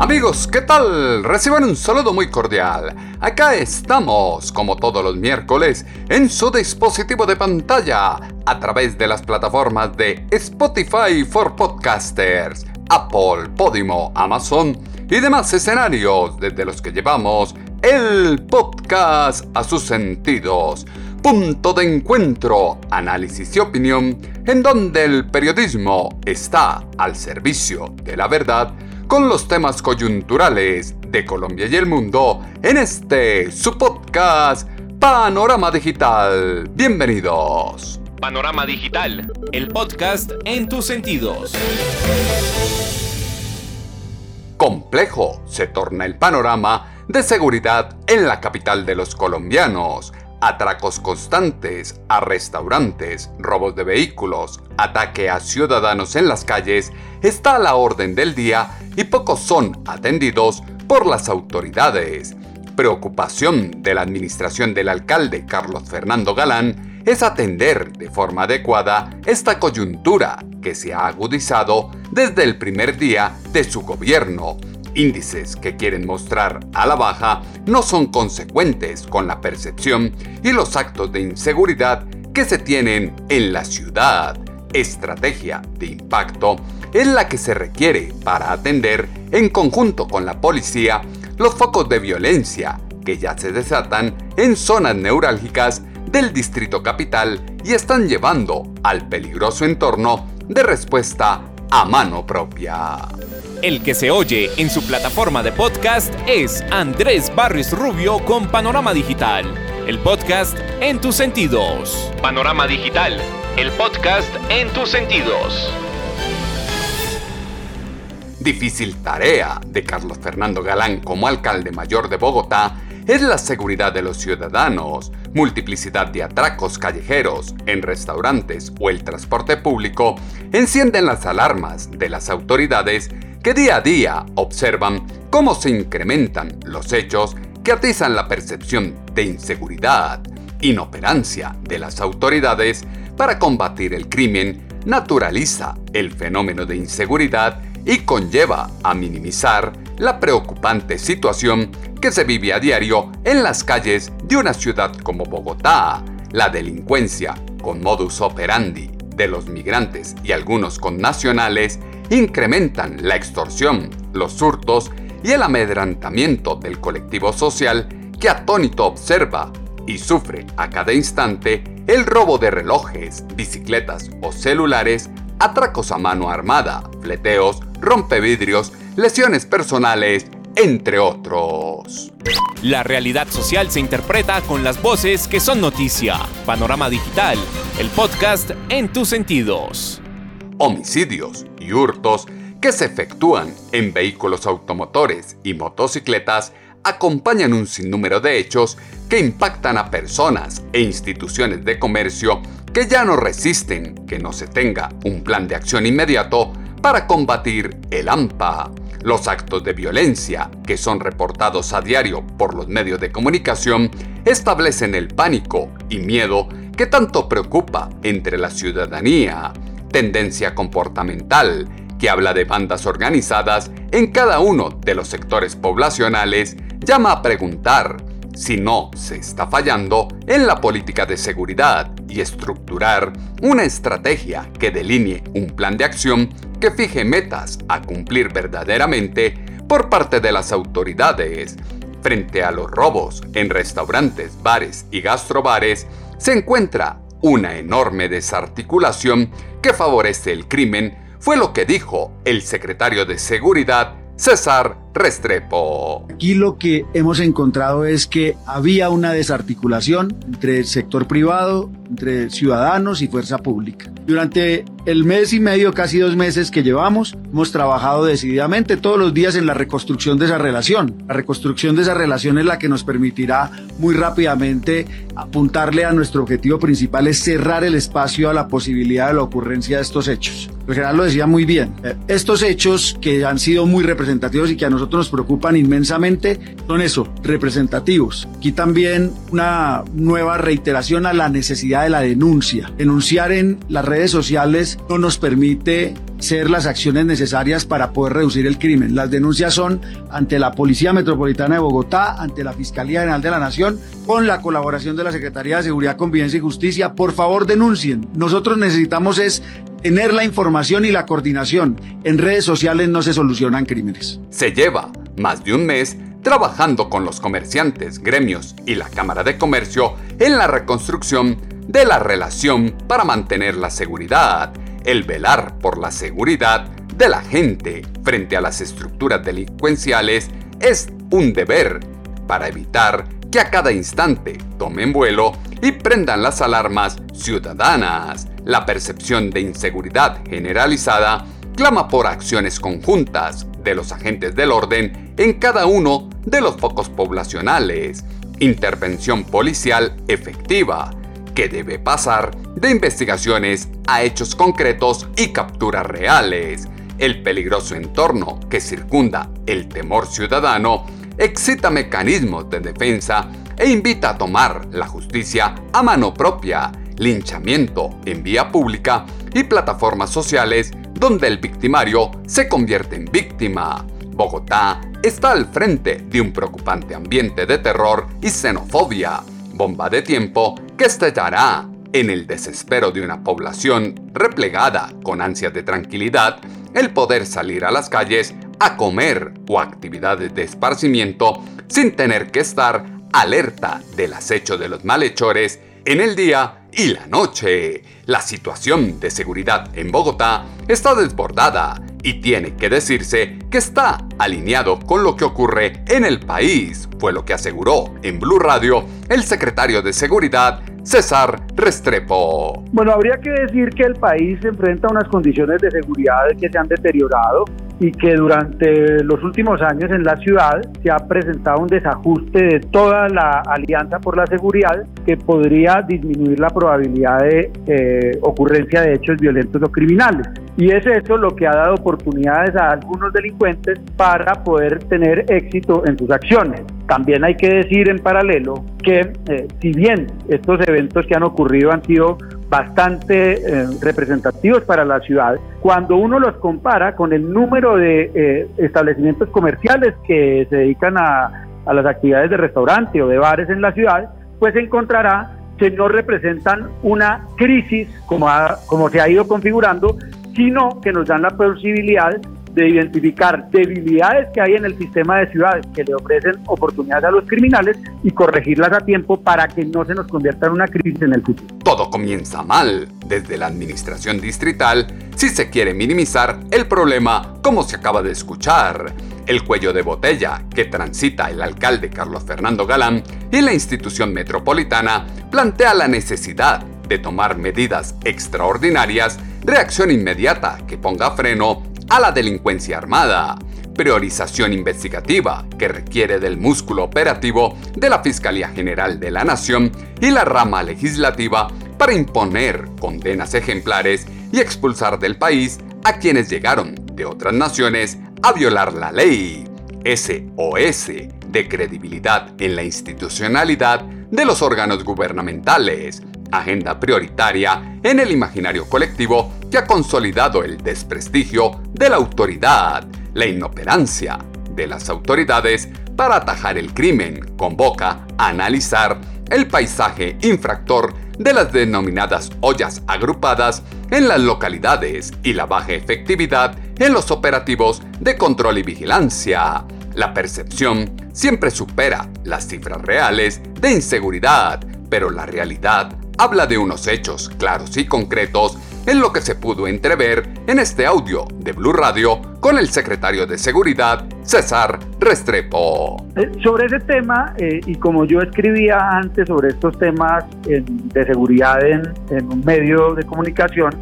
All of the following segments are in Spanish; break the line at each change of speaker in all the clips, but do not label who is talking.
Amigos, ¿qué tal? Reciban un saludo muy cordial. Acá estamos, como todos los miércoles, en su dispositivo de pantalla, a través de las plataformas de Spotify for Podcasters, Apple, Podimo, Amazon y demás escenarios desde los que llevamos el podcast a sus sentidos. Punto de encuentro, análisis y opinión, en donde el periodismo está al servicio de la verdad con los temas coyunturales de Colombia y el mundo en este su podcast Panorama Digital. Bienvenidos.
Panorama Digital, el podcast en tus sentidos.
Complejo se torna el panorama de seguridad en la capital de los colombianos atracos constantes a restaurantes, robos de vehículos, ataque a ciudadanos en las calles, está a la orden del día y pocos son atendidos por las autoridades. Preocupación de la administración del alcalde Carlos Fernando Galán es atender de forma adecuada esta coyuntura que se ha agudizado desde el primer día de su gobierno índices que quieren mostrar a la baja no son consecuentes con la percepción y los actos de inseguridad que se tienen en la ciudad. Estrategia de impacto es la que se requiere para atender en conjunto con la policía los focos de violencia que ya se desatan en zonas neurálgicas del distrito capital y están llevando al peligroso entorno de respuesta a mano propia.
El que se oye en su plataforma de podcast es Andrés Barris Rubio con Panorama Digital, el podcast en tus sentidos. Panorama Digital, el podcast en tus sentidos.
Difícil tarea de Carlos Fernando Galán como alcalde mayor de Bogotá es la seguridad de los ciudadanos, multiplicidad de atracos callejeros en restaurantes o el transporte público encienden las alarmas de las autoridades que día a día observan cómo se incrementan los hechos que atizan la percepción de inseguridad, inoperancia de las autoridades para combatir el crimen, naturaliza el fenómeno de inseguridad y conlleva a minimizar la preocupante situación que se vive a diario en las calles de una ciudad como Bogotá. La delincuencia con modus operandi de los migrantes y algunos connacionales incrementan la extorsión, los hurtos y el amedrantamiento del colectivo social que atónito observa y sufre a cada instante el robo de relojes, bicicletas o celulares, atracos a mano armada, fleteos, rompevidrios, lesiones personales, entre otros.
La realidad social se interpreta con las voces que son noticia. Panorama Digital, el podcast en tus sentidos.
Homicidios, y hurtos que se efectúan en vehículos automotores y motocicletas acompañan un sinnúmero de hechos que impactan a personas e instituciones de comercio que ya no resisten que no se tenga un plan de acción inmediato para combatir el AMPA. Los actos de violencia que son reportados a diario por los medios de comunicación establecen el pánico y miedo que tanto preocupa entre la ciudadanía tendencia comportamental, que habla de bandas organizadas en cada uno de los sectores poblacionales, llama a preguntar si no se está fallando en la política de seguridad y estructurar una estrategia que delinee un plan de acción que fije metas a cumplir verdaderamente por parte de las autoridades. Frente a los robos en restaurantes, bares y gastrobares, se encuentra una enorme desarticulación que favorece el crimen, fue lo que dijo el secretario de Seguridad César Restrepo.
Aquí lo que hemos encontrado es que había una desarticulación entre el sector privado, entre ciudadanos y fuerza pública. Durante el mes y medio, casi dos meses que llevamos, hemos trabajado decididamente todos los días en la reconstrucción de esa relación. La reconstrucción de esa relación es la que nos permitirá muy rápidamente apuntarle a nuestro objetivo principal, es cerrar el espacio a la posibilidad de la ocurrencia de estos hechos. El general lo decía muy bien. Eh, estos hechos que han sido muy representativos y que a nosotros nos preocupan inmensamente son eso, representativos. Aquí también una nueva reiteración a la necesidad de la denuncia. Denunciar en las redes sociales no nos permite ser las acciones necesarias para poder reducir el crimen. Las denuncias son ante la Policía Metropolitana de Bogotá, ante la Fiscalía General de la Nación, con la colaboración de la Secretaría de Seguridad, Convivencia y Justicia. Por favor, denuncien. Nosotros necesitamos es tener la información y la coordinación. En redes sociales no se solucionan crímenes.
Se lleva más de un mes trabajando con los comerciantes, gremios y la Cámara de Comercio en la reconstrucción de la relación para mantener la seguridad, el velar por la seguridad de la gente frente a las estructuras delincuenciales es un deber para evitar que a cada instante tomen vuelo y prendan las alarmas ciudadanas. La percepción de inseguridad generalizada clama por acciones conjuntas de los agentes del orden en cada uno de los focos poblacionales, intervención policial efectiva, que debe pasar de investigaciones a hechos concretos y capturas reales. El peligroso entorno que circunda el temor ciudadano excita mecanismos de defensa e invita a tomar la justicia a mano propia linchamiento en vía pública y plataformas sociales donde el victimario se convierte en víctima. Bogotá está al frente de un preocupante ambiente de terror y xenofobia, bomba de tiempo que estallará en el desespero de una población replegada con ansias de tranquilidad, el poder salir a las calles a comer o actividades de esparcimiento sin tener que estar alerta del acecho de los malhechores en el día y la noche. La situación de seguridad en Bogotá está desbordada y tiene que decirse que está alineado con lo que ocurre en el país, fue lo que aseguró en Blue Radio el secretario de Seguridad César Restrepo.
Bueno, habría que decir que el país se enfrenta a unas condiciones de seguridad que se han deteriorado y que durante los últimos años en la ciudad se ha presentado un desajuste de toda la alianza por la seguridad que podría disminuir la probabilidad de eh, ocurrencia de hechos violentos o criminales. Y es eso lo que ha dado oportunidades a algunos delincuentes para poder tener éxito en sus acciones. También hay que decir en paralelo que eh, si bien estos eventos que han ocurrido han sido bastante eh, representativos para la ciudad, cuando uno los compara con el número de eh, establecimientos comerciales que se dedican a, las actividades de restaurante o de bares en la ciudad, pues encontrará que no representan una crisis como, como se ha ido configurando, sino que nos dan la posibilidad de identificar debilidades que hay en el sistema de ciudades que le ofrecen oportunidades a los criminales y corregirlas a tiempo para que no se nos convierta en una crisis en el futuro.
Todo comienza mal desde la administración distrital si se quiere minimizar el problema como se acaba de escuchar. El cuello de botella que transita el alcalde Carlos Fernando Galán y la institución metropolitana plantea la necesidad de tomar medidas extraordinarias, reacción inmediata que ponga freno a la delincuencia armada, priorización investigativa que requiere del músculo operativo de la Fiscalía General de la Nación y la rama legislativa para imponer condenas ejemplares y expulsar del país a quienes llegaron de otras naciones a violar la ley. SOS de credibilidad en la institucionalidad de los órganos gubernamentales, agenda prioritaria en el imaginario colectivo que ha consolidado el desprestigio de la autoridad, la inoperancia de las autoridades para atajar el crimen, convoca a analizar el paisaje infractor de las denominadas ollas agrupadas en las localidades y la baja efectividad en los operativos de control y vigilancia. La percepción siempre supera las cifras reales de inseguridad, pero la realidad habla de unos hechos claros y concretos en lo que se pudo entrever en este audio de Blue Radio con el secretario de Seguridad, César Restrepo.
Eh, sobre ese tema, eh, y como yo escribía antes sobre estos temas de seguridad en, en un medio de comunicación,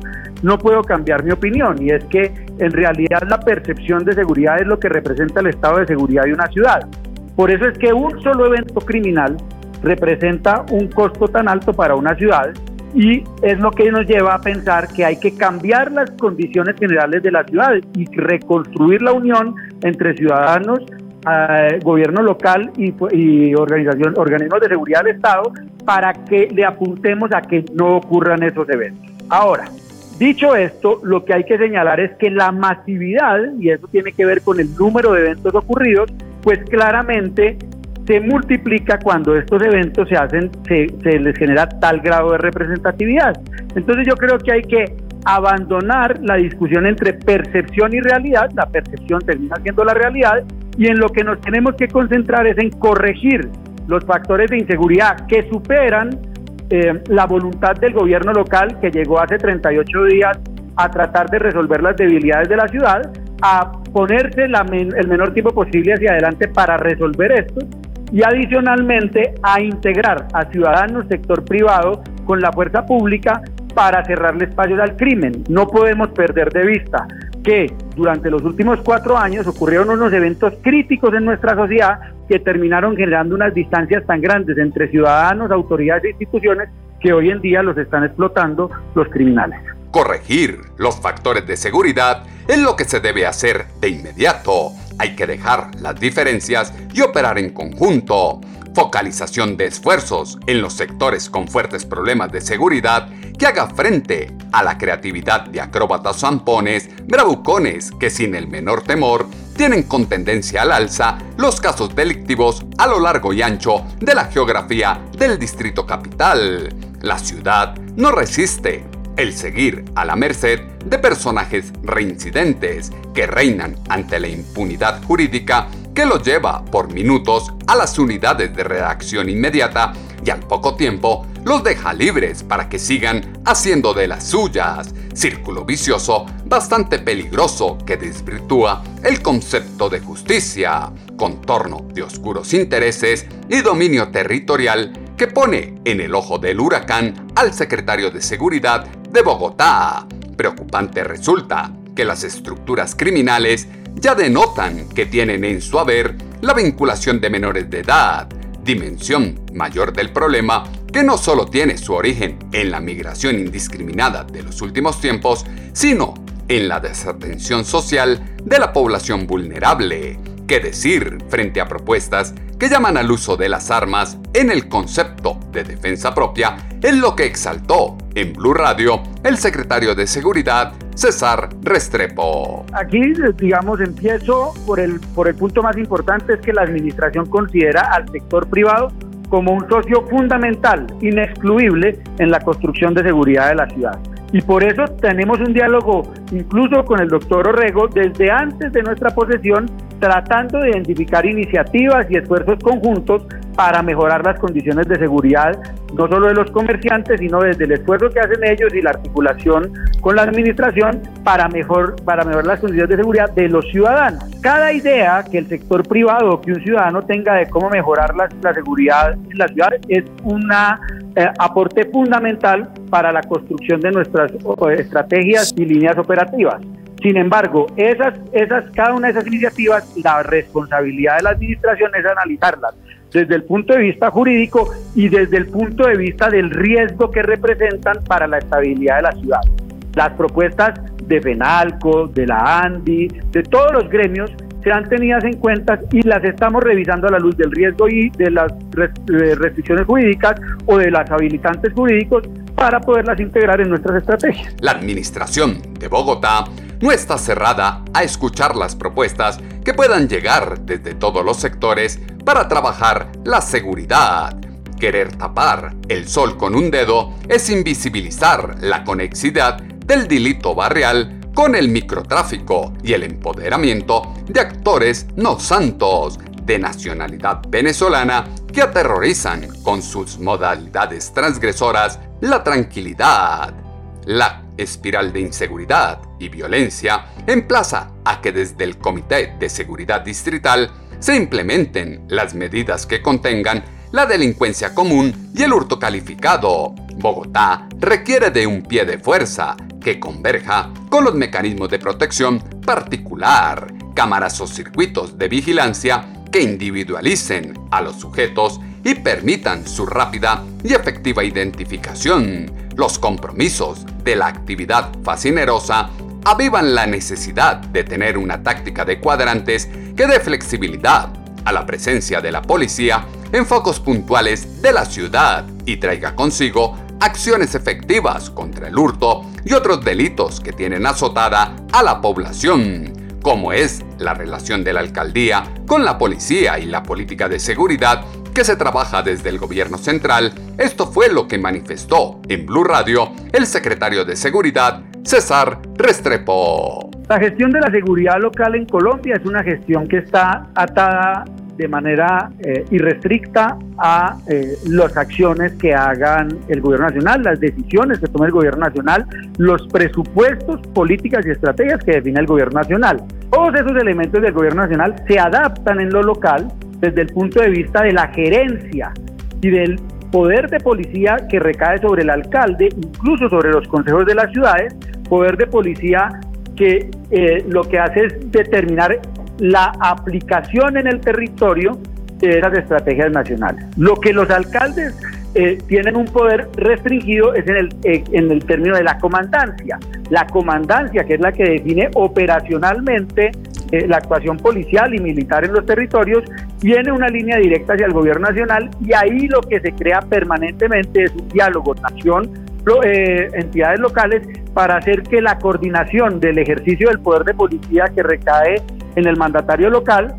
no puedo cambiar mi opinión y es que en realidad la percepción de seguridad es lo que representa el estado de seguridad de una ciudad. Por eso es que un solo evento criminal representa un costo tan alto para una ciudad y es lo que nos lleva a pensar que hay que cambiar las condiciones generales de la ciudad y reconstruir la unión entre ciudadanos, eh, gobierno local y, y organización, organismos de seguridad del Estado para que le apuntemos a que no ocurran esos eventos. Ahora, Dicho esto, lo que hay que señalar es que la masividad, y eso tiene que ver con el número de eventos ocurridos, pues claramente se multiplica cuando estos eventos se hacen, se, les genera tal grado de representatividad. Entonces yo creo que hay que abandonar la discusión entre percepción y realidad, la percepción termina siendo la realidad, y en lo que nos tenemos que concentrar es en corregir los factores de inseguridad que superan eh, la voluntad del gobierno local que llegó hace 38 días a tratar de resolver las debilidades de la ciudad, a ponerse el menor tiempo posible hacia adelante para resolver esto y adicionalmente a integrar a ciudadanos, sector privado con la fuerza pública para cerrarle espacios al crimen. No podemos perder de vista que durante los últimos cuatro años ocurrieron unos eventos críticos en nuestra sociedad que terminaron generando unas distancias tan grandes entre ciudadanos, autoridades e instituciones que hoy en día los están explotando los criminales.
Corregir los factores de seguridad es lo que se debe hacer de inmediato. Hay que dejar las diferencias y operar en conjunto. Focalización de esfuerzos en los sectores con fuertes problemas de seguridad que haga frente a la creatividad de acróbatas zampones, bravucones que sin el menor temor tienen con tendencia al alza los casos delictivos a lo largo y ancho de la geografía del Distrito Capital. La ciudad no resiste el seguir a la merced de personajes reincidentes que reinan ante la impunidad jurídica que los lleva por minutos a las unidades de redacción inmediata y al poco tiempo los deja libres para que sigan haciendo de las suyas. Círculo vicioso bastante peligroso que desvirtúa el concepto de justicia, contorno de oscuros intereses y dominio territorial que pone en el ojo del huracán al secretario de Seguridad de Bogotá. Preocupante resulta que las estructuras criminales ya denotan que tienen en su haber la vinculación de menores de edad, dimensión mayor del problema que no solo tiene su origen en la migración indiscriminada de los últimos tiempos, sino en la desatención social de la población vulnerable. ¿Qué decir frente a propuestas que llaman al uso de las armas en el concepto de defensa propia? Es lo que exaltó en Blue Radio el secretario de Seguridad César Restrepo.
Aquí, digamos, empiezo por el, por el punto más importante, es que la administración considera al sector privado como un socio fundamental, inexcluible en la construcción de seguridad de la ciudad. Y por eso tenemos un diálogo incluso con el doctor Orrego desde antes de nuestra posesión, tratando de identificar iniciativas y esfuerzos conjuntos para mejorar las condiciones de seguridad, no solo de los comerciantes, sino desde el esfuerzo que hacen ellos y la articulación con la administración para, mejor, para mejorar las condiciones de seguridad de los ciudadanos. Cada idea que el sector privado o que un ciudadano tenga de cómo mejorar la, la seguridad en la ciudad es un eh, aporte fundamental para la construcción de nuestras estrategias y líneas operativas. Sin embargo, esas, esas, cada una de esas iniciativas, la responsabilidad de la administración es analizarlas desde el punto de vista jurídico y desde el punto de vista del riesgo que representan para la estabilidad de la ciudad. Las propuestas de FENALCO, de la ANDI, de todos los gremios sean tenidas en cuenta y las estamos revisando a la luz del riesgo y de las restricciones jurídicas o de las habilitantes jurídicos para poderlas integrar en nuestras estrategias.
La administración de Bogotá no está cerrada a escuchar las propuestas que puedan llegar desde todos los sectores para trabajar la seguridad. Querer tapar el sol con un dedo es invisibilizar la conexidad del delito barrial con el microtráfico y el empoderamiento de actores no santos de nacionalidad venezolana que aterrorizan con sus modalidades transgresoras la tranquilidad, la espiral de inseguridad y violencia emplaza a que desde el Comité de Seguridad Distrital se implementen las medidas que contengan la delincuencia común y el hurto calificado. Bogotá requiere de un pie de fuerza que converja con los mecanismos de protección particular, cámaras o circuitos de vigilancia que individualicen a los sujetos y permitan su rápida y efectiva identificación. Los compromisos de la actividad fascinerosa avivan la necesidad de tener una táctica de cuadrantes que dé flexibilidad a la presencia de la policía en focos puntuales de la ciudad y traiga consigo acciones efectivas contra el hurto y otros delitos que tienen azotada a la población, como es la relación de la alcaldía con la policía y la política de seguridad que se trabaja desde el gobierno central. Esto fue lo que manifestó en Blue Radio el secretario de Seguridad, César Restrepo.
La gestión de la seguridad local en Colombia es una gestión que está atada de manera eh, irrestricta a eh, las acciones que hagan el gobierno nacional, las decisiones que tome el gobierno nacional, los presupuestos, políticas y estrategias que define el gobierno nacional. Todos esos elementos del gobierno nacional se adaptan en lo local desde el punto de vista de la gerencia y del poder de policía que recae sobre el alcalde, incluso sobre los consejos de las ciudades, poder de policía que eh, lo que hace es determinar la aplicación en el territorio de esas estrategias nacionales. Lo que los alcaldes eh, tienen un poder restringido es en el, eh, en el término de la comandancia. La comandancia, que es la que define operacionalmente eh, la actuación policial y militar en los territorios, tiene una línea directa hacia el gobierno nacional y ahí lo que se crea permanentemente es un diálogo nación entidades locales para hacer que la coordinación del ejercicio del poder de policía que recae en el mandatario local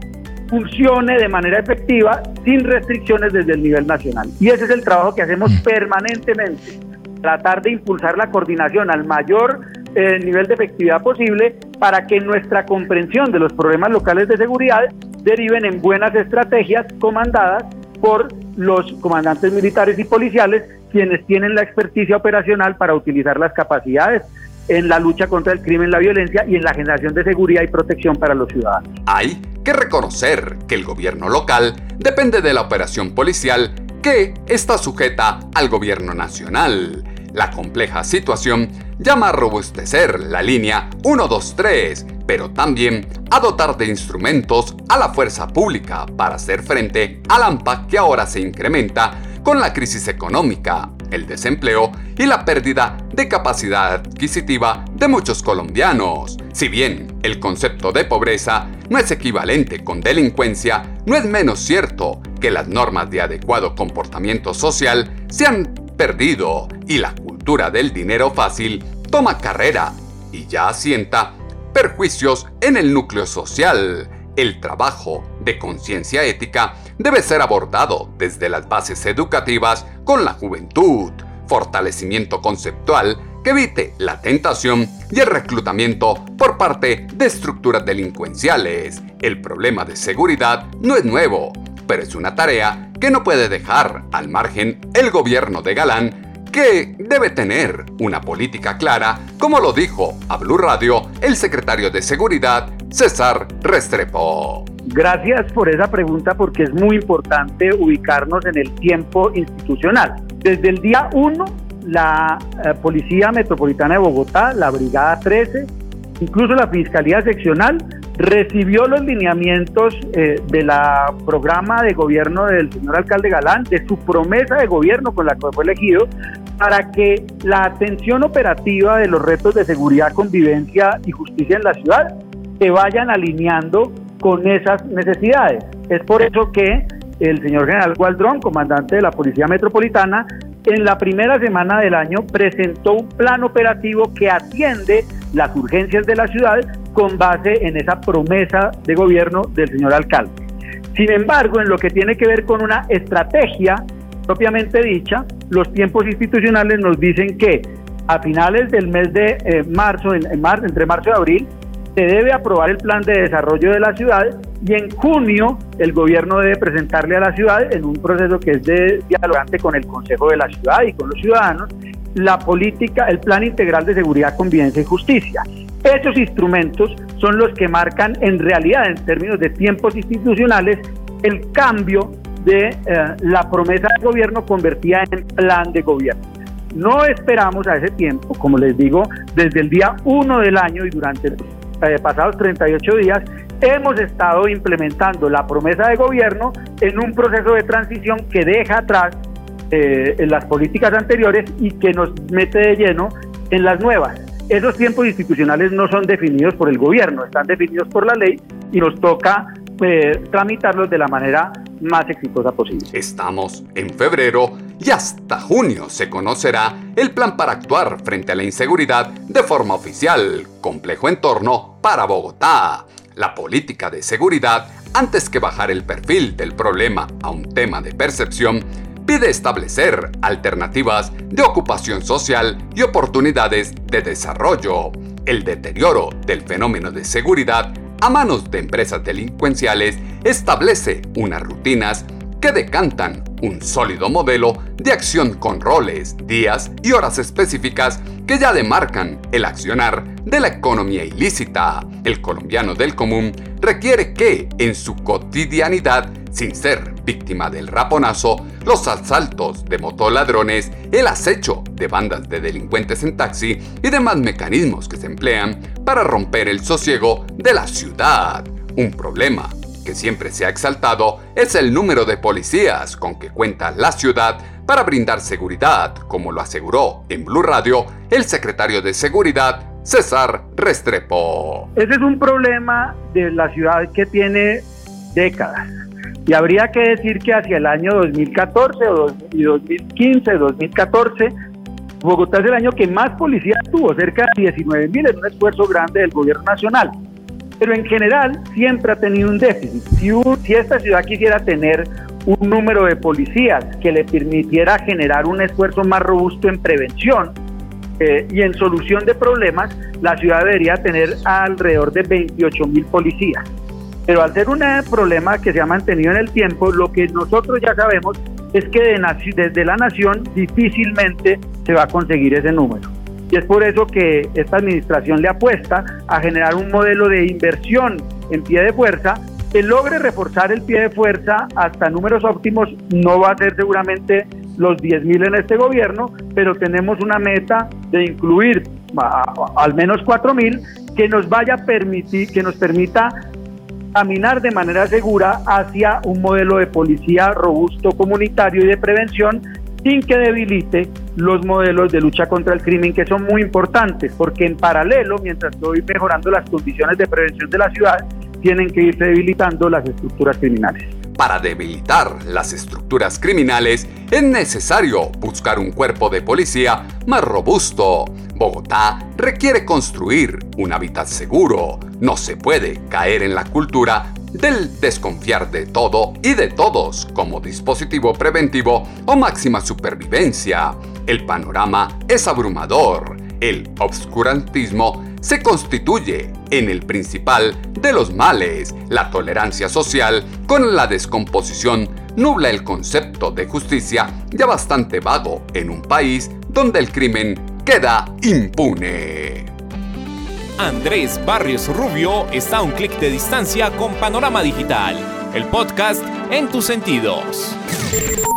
funcione de manera efectiva sin restricciones desde el nivel nacional. Y ese es el trabajo que hacemos mm. permanentemente, tratar de impulsar la coordinación al mayor eh, nivel de efectividad posible para que nuestra comprensión de los problemas locales de seguridad deriven en buenas estrategias comandadas por los comandantes militares y policiales, quienes tienen la experticia operacional para utilizar las capacidades en la lucha contra el crimen, la violencia y en la generación de seguridad y protección para los ciudadanos.
Hay que reconocer que el gobierno local depende de la operación policial que está sujeta al gobierno nacional. La compleja situación llama a robustecer la línea 123, pero también a dotar de instrumentos a la fuerza pública para hacer frente al AMPA que ahora se incrementa con la crisis económica, el desempleo y la pérdida de capacidad adquisitiva de muchos colombianos. Si bien el concepto de pobreza no es equivalente con delincuencia, no es menos cierto que las normas de adecuado comportamiento social se han perdido y la cultura del dinero fácil toma carrera y ya asienta perjuicios en el núcleo social. El trabajo de conciencia ética debe ser abordado desde las bases educativas con la juventud, fortalecimiento conceptual que evite la tentación y el reclutamiento por parte de estructuras delincuenciales. El problema de seguridad no es nuevo, pero es una tarea que no puede dejar al margen el gobierno de Galán que debe tener una política clara, como lo dijo a Blue Radio el secretario de Seguridad, César Restrepo.
Gracias por esa pregunta porque es muy importante ubicarnos en el tiempo institucional. Desde el día 1, la eh, Policía Metropolitana de Bogotá, la Brigada 13, incluso la Fiscalía Seccional, recibió los lineamientos eh, de la programa de gobierno del señor alcalde Galán, de su promesa de gobierno con la que fue elegido, para que la atención operativa de los retos de seguridad, convivencia y justicia en la ciudad se vayan alineando con esas necesidades. Es por eso que el señor general Gualdrón, comandante de la Policía Metropolitana, en la primera semana del año presentó un plan operativo que atiende las urgencias de la ciudad con base en esa promesa de gobierno del señor alcalde. Sin embargo, en lo que tiene que ver con una estrategia propiamente dicha, los tiempos institucionales nos dicen que a finales del mes de eh, marzo, en, marzo, entre marzo y abril, se debe aprobar el plan de desarrollo de la ciudad y en junio el gobierno debe presentarle a la ciudad en un proceso que es de dialogante con el Consejo de la Ciudad y con los ciudadanos la política, el Plan Integral de Seguridad, Convivencia y Justicia. Esos instrumentos son los que marcan en realidad, en términos de tiempos institucionales, el cambio de eh, la promesa del gobierno convertida en plan de gobierno. No esperamos a ese tiempo, como les digo, desde el día 1 del año y durante los eh, pasados 38 días, hemos estado implementando la promesa de gobierno en un proceso de transición que deja atrás eh, en las políticas anteriores y que nos mete de lleno en las nuevas. Esos tiempos institucionales no son definidos por el gobierno, están definidos por la ley y nos toca eh, tramitarlos de la manera más exitosa posible.
Estamos en febrero y hasta junio se conocerá el plan para actuar frente a la inseguridad de forma oficial, complejo entorno para Bogotá. La política de seguridad, antes que bajar el perfil del problema a un tema de percepción, pide establecer alternativas de ocupación social y oportunidades de desarrollo. El deterioro del fenómeno de seguridad a manos de empresas delincuenciales establece unas rutinas que decantan un sólido modelo de acción con roles, días y horas específicas que ya demarcan el accionar de la economía ilícita. El colombiano del común requiere que, en su cotidianidad, sin ser víctima del raponazo, los asaltos de motoladrones, el acecho de bandas de delincuentes en taxi y demás mecanismos que se emplean para romper el sosiego de la ciudad. Un problema que siempre se ha exaltado es el número de policías con que cuenta la ciudad para brindar seguridad, como lo aseguró en Blue Radio el secretario de Seguridad, César Restrepo.
Ese es un problema de la ciudad que tiene décadas. Y habría que decir que hacia el año 2014 o y 2015, 2014, Bogotá es el año que más policías tuvo, cerca de 19 mil, es un esfuerzo grande del gobierno nacional pero en general siempre ha tenido un déficit. Si, esta ciudad quisiera tener un número de policías que le permitiera generar un esfuerzo más robusto en prevención eh, y en solución de problemas, la ciudad debería tener alrededor de 28 mil policías. Pero al ser un problema que se ha mantenido en el tiempo, lo que nosotros ya sabemos es que desde la nación difícilmente se va a conseguir ese número. Y es por eso que esta administración le apuesta a generar un modelo de inversión en pie de fuerza que logre reforzar el pie de fuerza hasta números óptimos. No va a ser seguramente los 10.000 en este gobierno, pero tenemos una meta de incluir al menos 4.000 que nos vaya a permitir, que nos permita caminar de manera segura hacia un modelo de policía robusto comunitario y de prevención sin que debilite los modelos de lucha contra el crimen que son muy importantes, porque en paralelo, mientras estoy mejorando las condiciones de prevención de la ciudad, tienen que irse debilitando las estructuras criminales.
Para debilitar las estructuras criminales es necesario buscar un cuerpo de policía más robusto. Bogotá requiere construir un hábitat seguro. No se puede caer en la cultura del desconfiar de todo y de todos como dispositivo preventivo o máxima supervivencia. El panorama es abrumador. El obscurantismo se constituye en el principal de los males. La tolerancia social con la descomposición nubla el concepto de justicia ya bastante vago en un país donde el crimen queda impune.
Andrés Barrios Rubio está a un clic de distancia con Panorama Digital, el podcast en tus sentidos.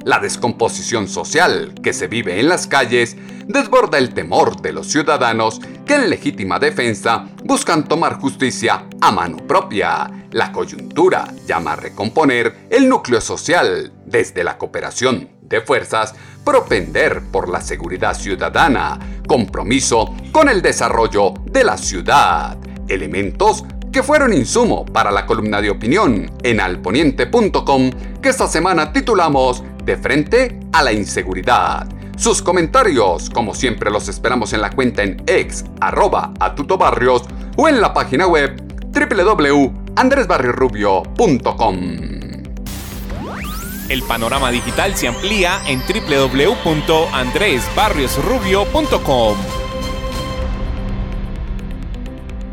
La descomposición social que se vive en las calles desborda el temor de los ciudadanos que en legítima defensa buscan tomar justicia a mano propia. La coyuntura llama a recomponer el núcleo social desde la cooperación de fuerzas, propender por la seguridad ciudadana, compromiso con el desarrollo de la ciudad, elementos que fueron insumo para la columna de opinión en alponiente.com que esta semana titulamos De frente a la inseguridad. Sus comentarios, como siempre, los esperamos en la cuenta en ex arroba atutobarrios o en la página web www.andresbarriorubio.com.
El panorama digital se amplía en www.andresbarriosrubio.com.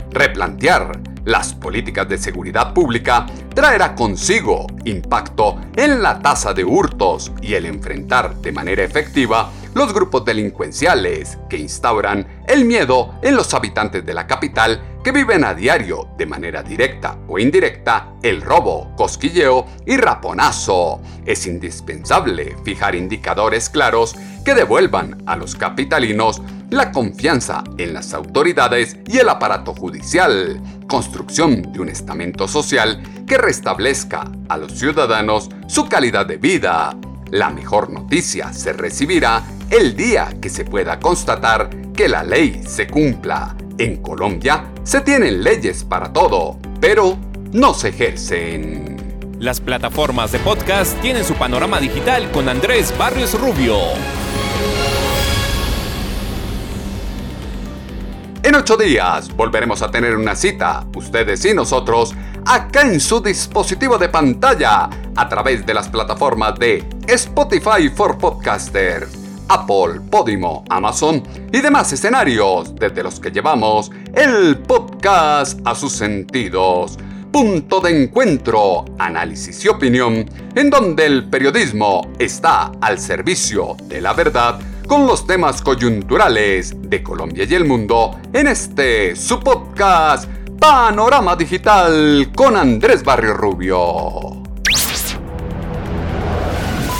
Replantear las políticas de seguridad pública traerá consigo impacto en la tasa de hurtos y el enfrentar de manera efectiva los grupos delincuenciales que instauran el miedo en los habitantes de la capital que viven a diario, de manera directa o indirecta, el robo, cosquilleo y raponazo. Es indispensable fijar indicadores claros que devuelvan a los capitalinos la confianza en las autoridades y el aparato judicial, construcción de un estamento social que restablezca a los ciudadanos su calidad de vida. La mejor noticia se recibirá el día que se pueda constatar que la ley se cumpla. En Colombia se tienen leyes para todo, pero no se ejercen.
Las plataformas de podcast tienen su panorama digital con Andrés Barrios Rubio.
En ocho días volveremos a tener una cita, ustedes y nosotros, acá en su dispositivo de pantalla, a través de las plataformas de Spotify for Podcasters, Apple, Podimo, Amazon y demás escenarios desde los que llevamos el podcast a sus sentidos. Punto de encuentro, análisis y opinión, en donde el periodismo está al servicio de la verdad con los temas coyunturales de Colombia y el mundo en este su podcast Panorama Digital con Andrés Barrio Rubio.